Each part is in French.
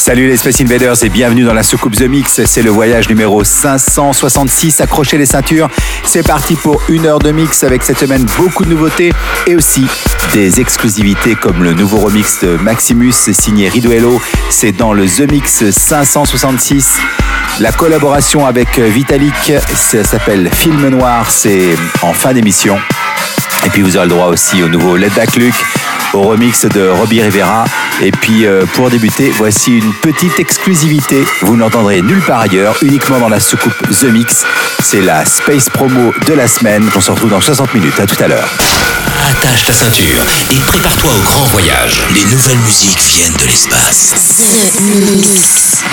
Salut les Space Invaders et bienvenue dans la soucoupe The Mix. C'est le voyage numéro 566. Accrochez les ceintures. C'est parti pour une heure de mix avec cette semaine beaucoup de nouveautés et aussi des exclusivités comme le nouveau remix de Maximus signé Riduello. C'est dans le The Mix 566. La collaboration avec Vitalik, ça s'appelle Film Noir. C'est en fin d'émission. Et puis vous aurez le droit aussi au nouveau Let Back Luke au remix de Robbie Rivera. Et puis euh, pour débuter, voici une petite exclusivité. Vous n'entendrez nulle part ailleurs, uniquement dans la soucoupe The Mix. C'est la Space Promo de la semaine. On se retrouve dans 60 minutes. À tout à l'heure. Attache ta ceinture et prépare-toi au grand voyage. Les nouvelles musiques viennent de l'espace. The Mix.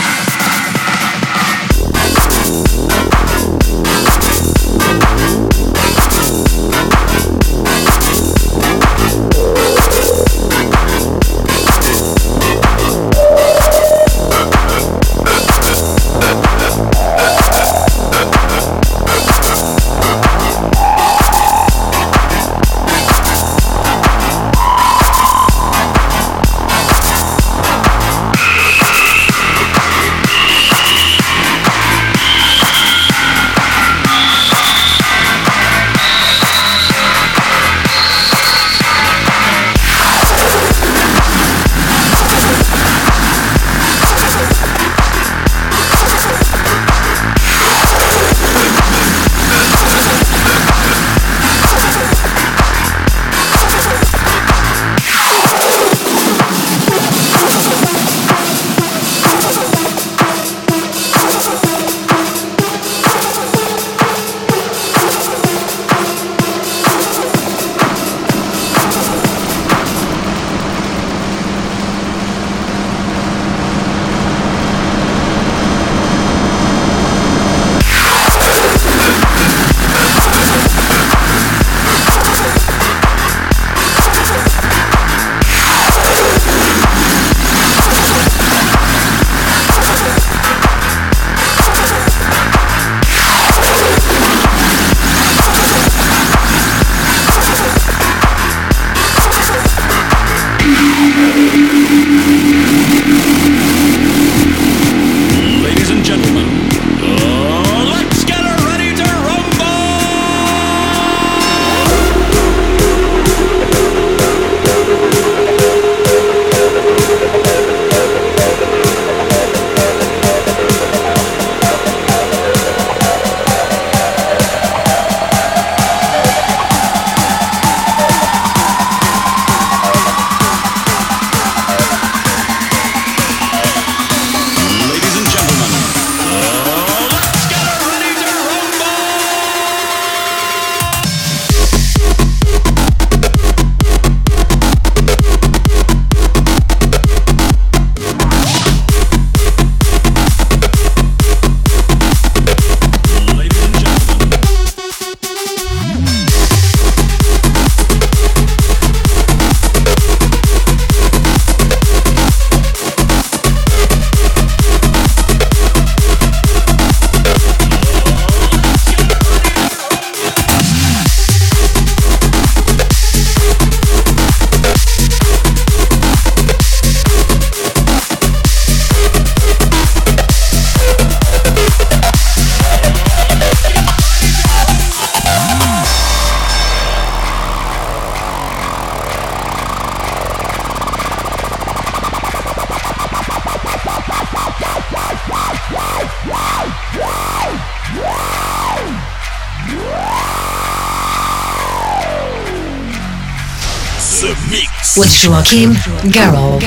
Joachim Garrow.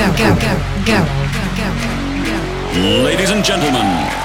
ladies and gentlemen,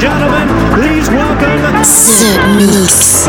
gentlemen, please welcome The Mix.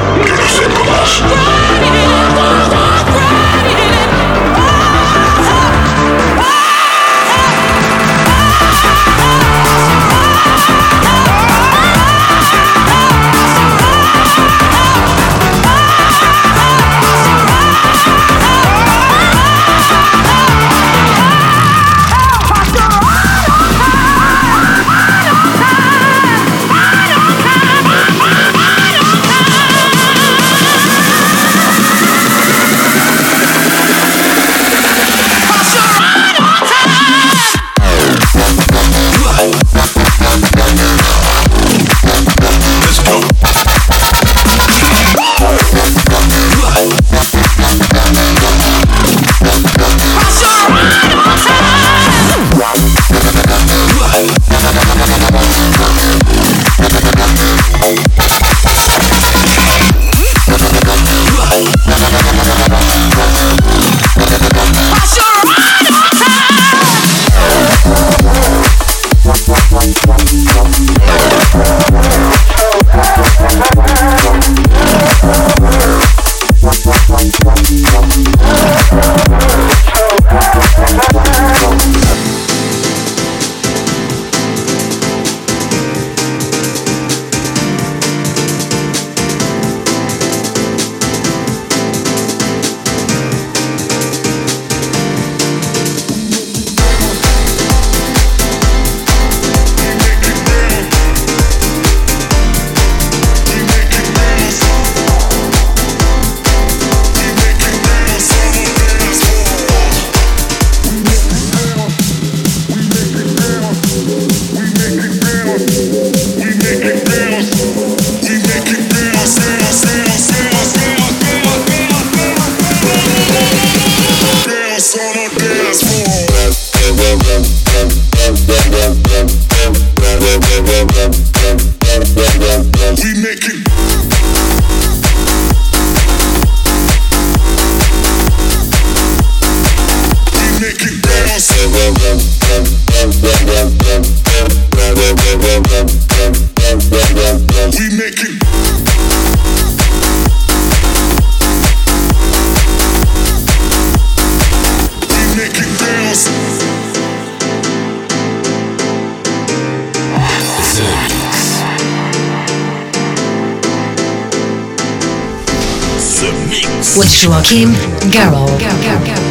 Joachim Garraud.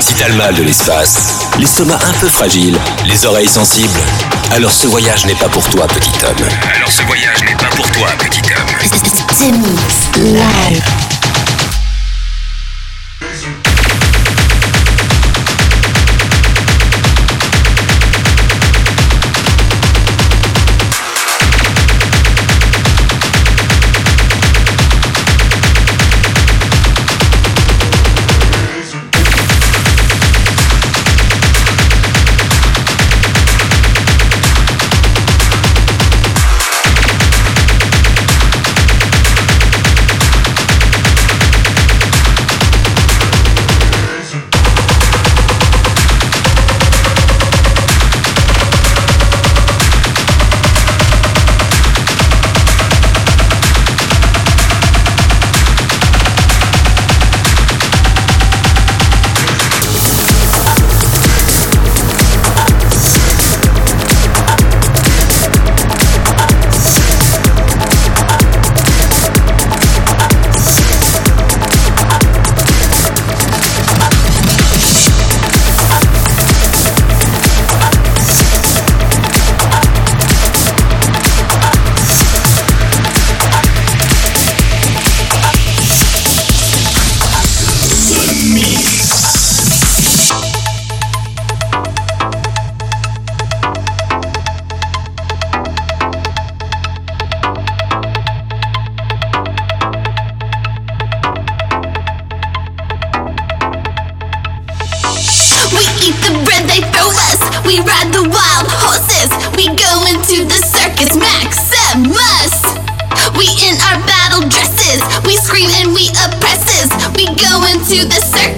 si t'as le mal de l'espace, l'estomac un peu fragile, les oreilles sensibles, alors ce voyage n'est pas pour toi, petit homme. Alors ce voyage n'est pas pour toi, petit homme. Live. to the circus.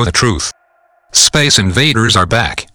Know the truth. Space invaders are back.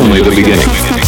Only the beginning.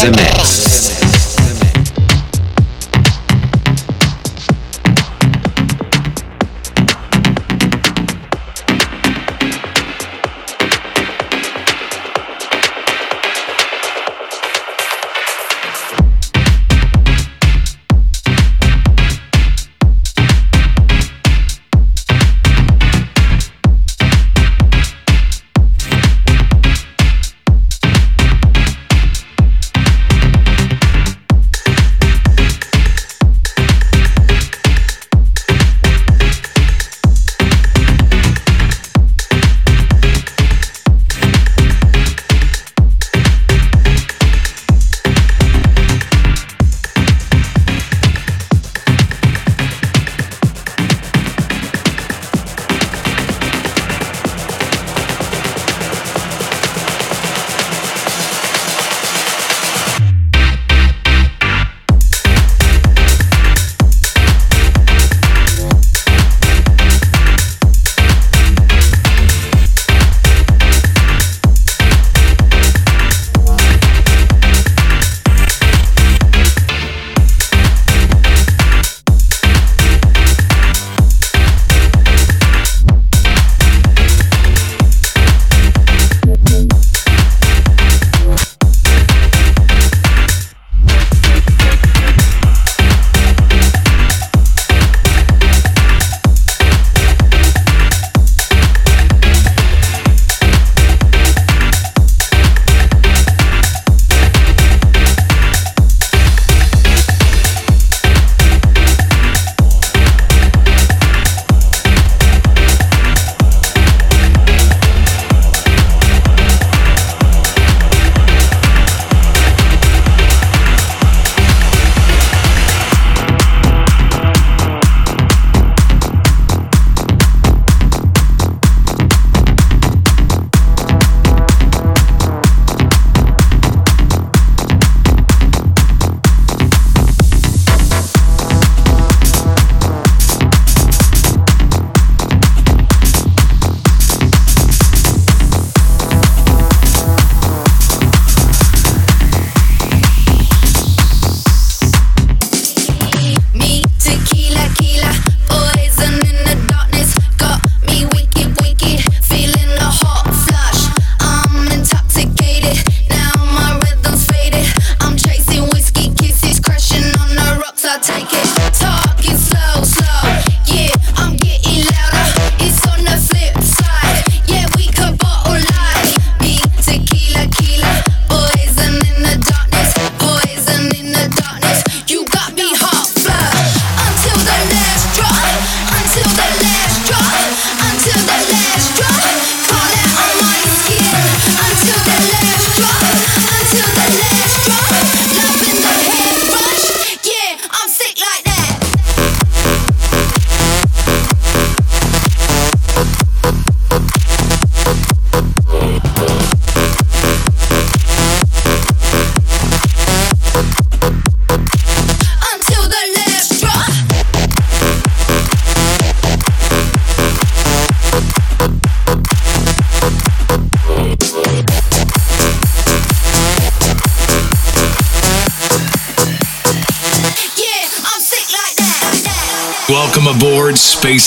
Zimmer.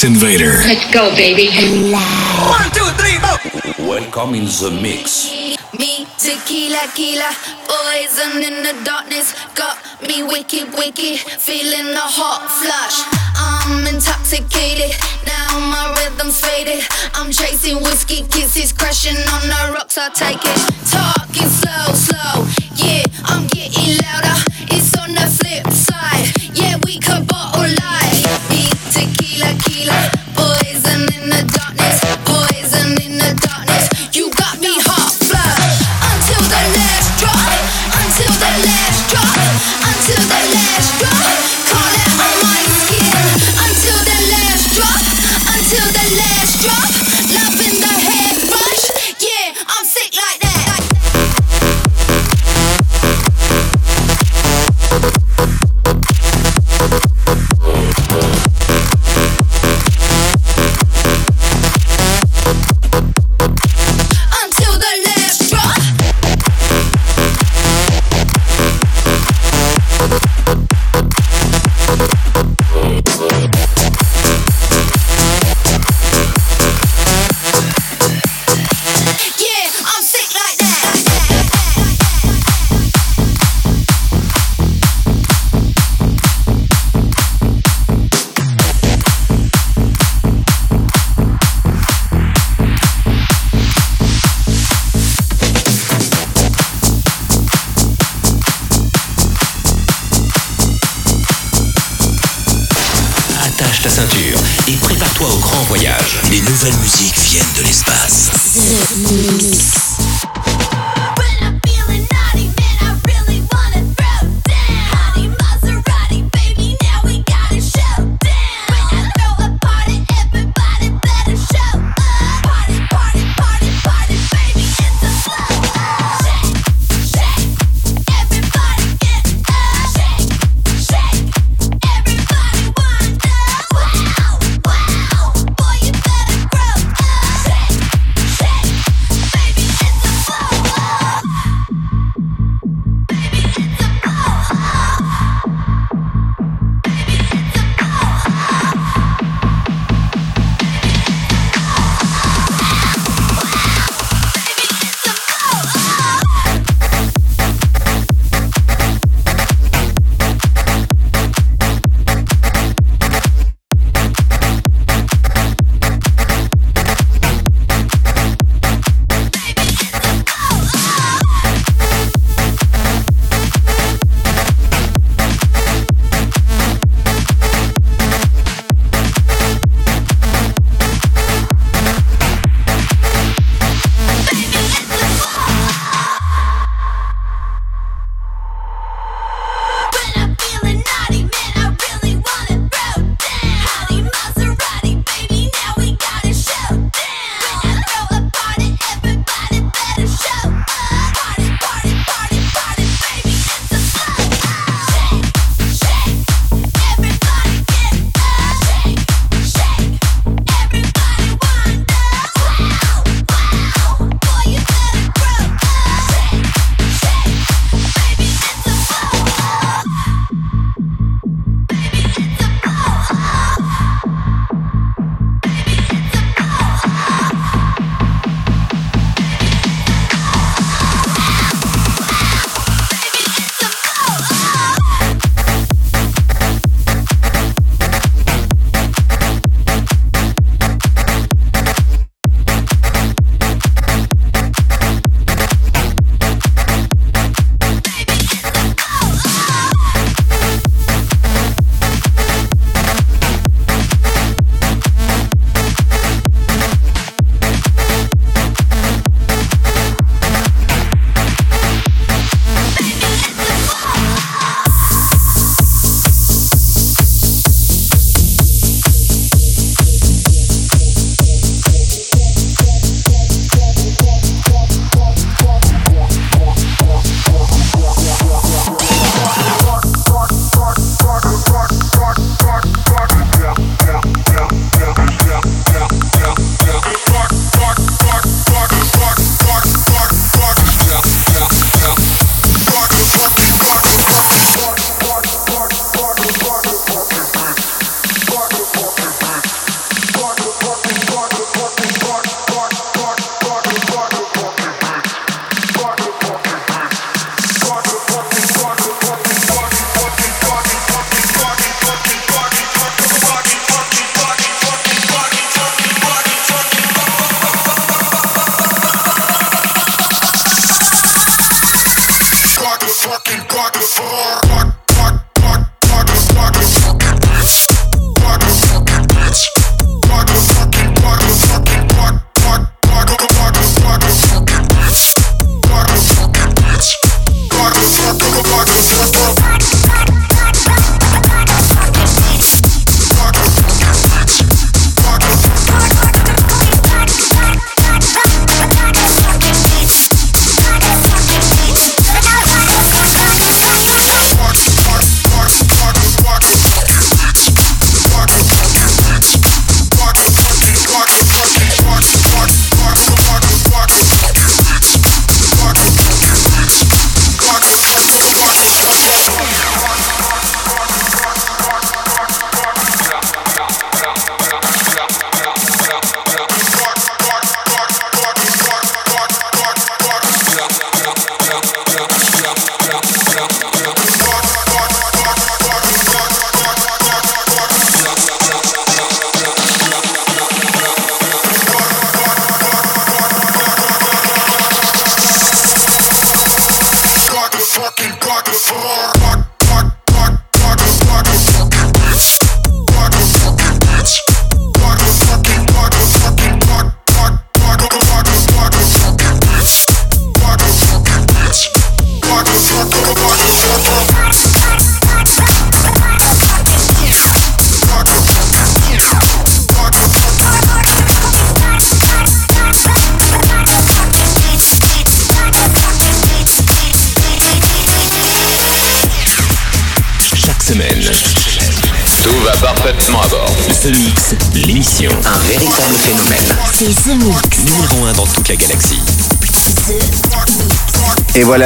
Space Invader. Let's go, baby. One, two, three, four. Welcome in the mix. Me, tequila, tequila, poison in the darkness. Got me wicked, wicked, feeling a hot flush. I'm intoxicated, now my rhythm's faded. I'm chasing whiskey kisses, crashing on the rocks. I take it, talking slow, slow. Yeah, I'm getting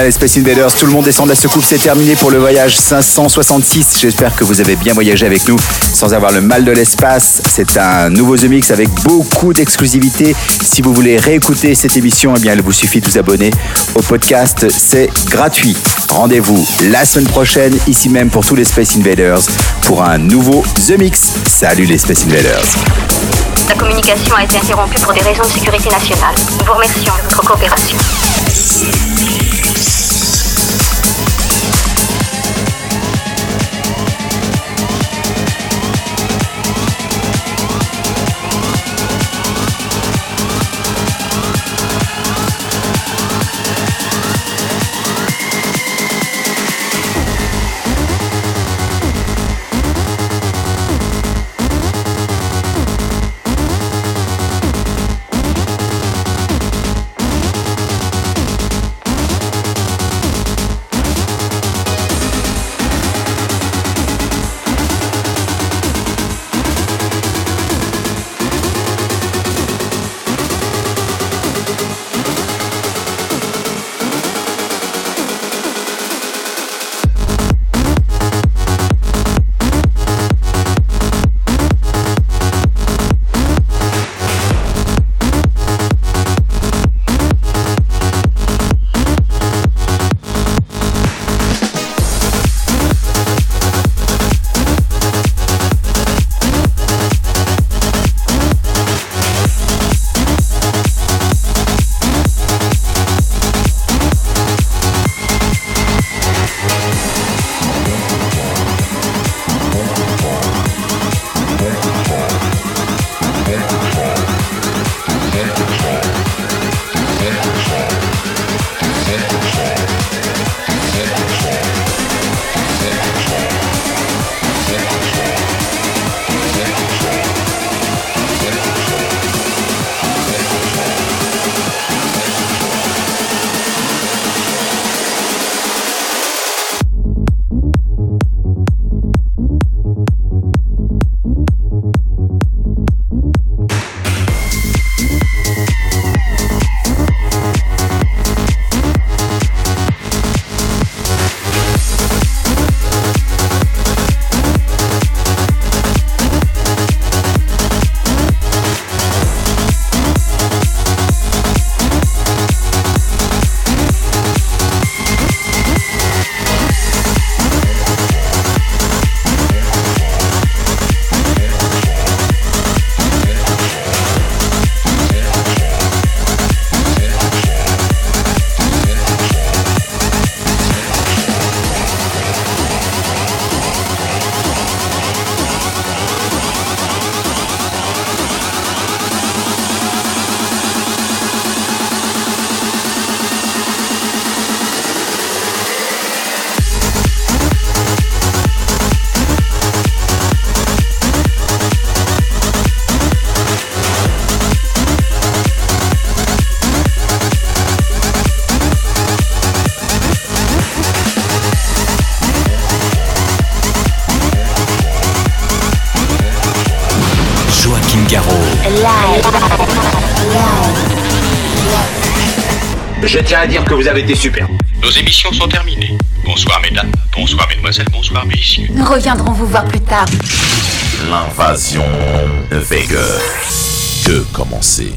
les Space Invaders, tout le monde descend de la secoupe, c'est terminé pour le voyage 566. J'espère que vous avez bien voyagé avec nous sans avoir le mal de l'espace. C'est un nouveau The Mix avec beaucoup d'exclusivité. Si vous voulez réécouter cette émission, eh bien il vous suffit de vous abonner au podcast, c'est gratuit. Rendez-vous la semaine prochaine ici même pour tous les Space Invaders pour un nouveau The Mix. Salut les Space Invaders. La communication a été interrompue pour des raisons de sécurité nationale. Nous vous remercions de votre coopération. Tiens à dire que vous avez été super. Nos émissions sont terminées. Bonsoir mesdames, bonsoir mesdemoiselles, bonsoir messieurs. Nous reviendrons vous voir plus tard. L'invasion de Vega. Que commencer?